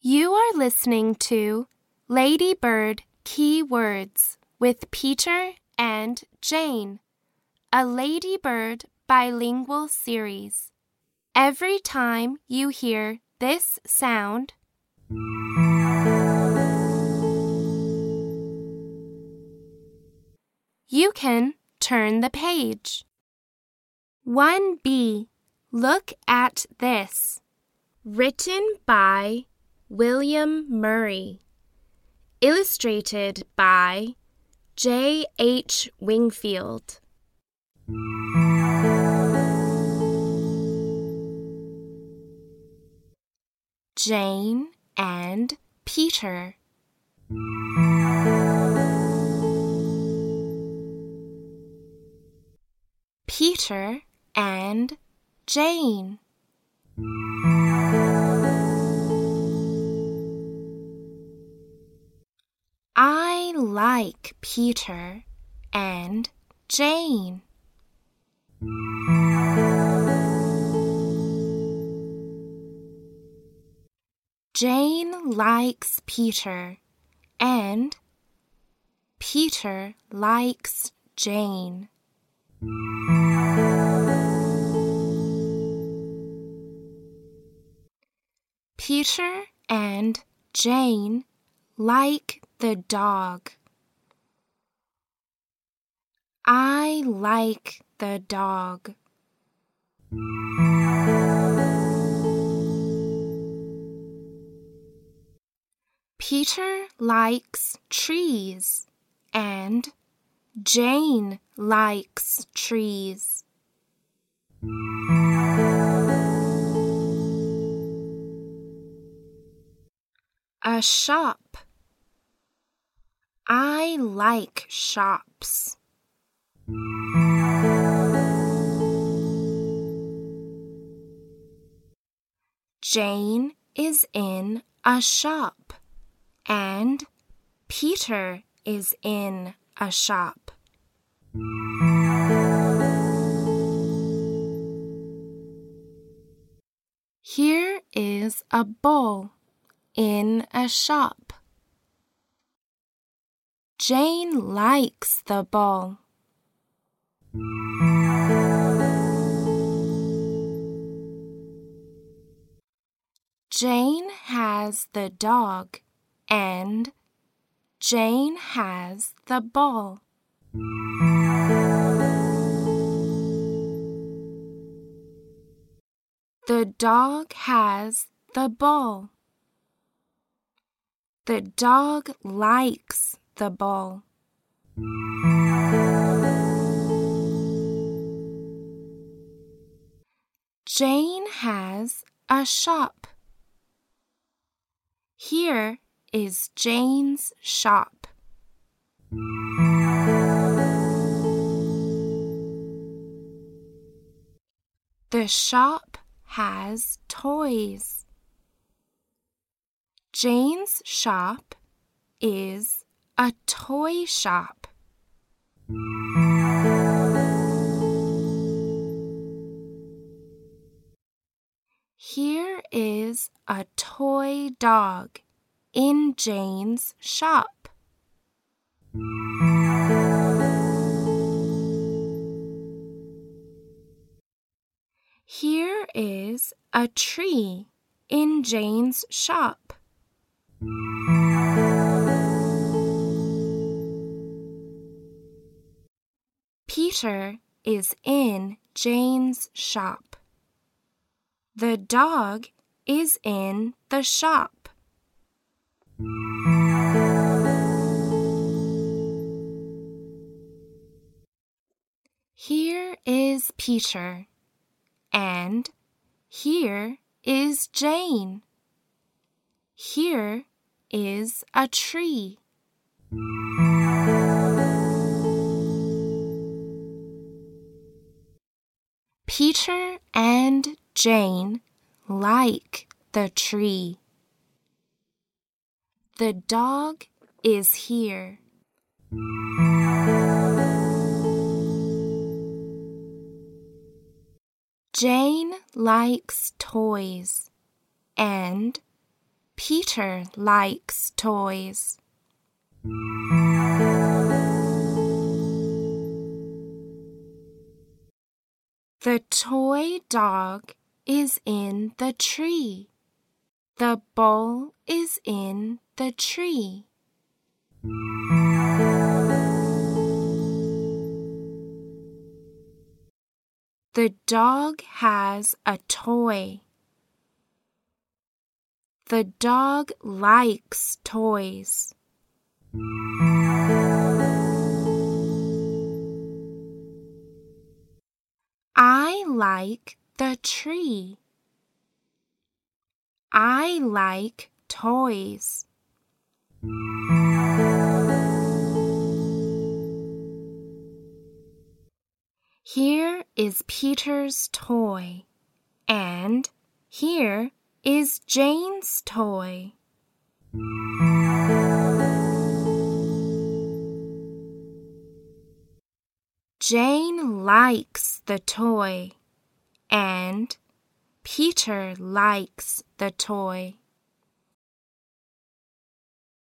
You are listening to Ladybird Key Words with Peter and Jane, a Ladybird bilingual series. Every time you hear this sound, you can turn the page. 1b. Look at this. Written by William Murray. Illustrated by J. H. Wingfield. Jane and Peter. Peter and Jane. Like Peter and Jane. Jane likes Peter and Peter likes Jane. Peter and Jane like the dog. I like the dog. Peter likes trees and Jane likes trees. A shop. I like shops. Jane is in a shop and Peter is in a shop. Here is a bowl in a shop. Jane likes the ball. Jane has the dog and Jane has the ball. The dog has the ball. The dog likes the ball. Jane has a shop. Here is Jane's shop. The shop has toys. Jane's shop is a toy shop. Here is a toy dog in Jane's shop. Here is a tree in Jane's shop. Peter is in Jane's shop. The dog is in the shop. Here is Peter, and here is Jane. Here is a tree. Peter and Jane like the tree. The dog is here. Jane likes toys and Peter likes toys. The toy dog is in the tree. The ball is in the tree. The dog has a toy. The dog likes toys. I like the tree. I like toys. Here is Peter's toy, and here is Jane's toy. Jane likes the toy, and Peter likes the toy.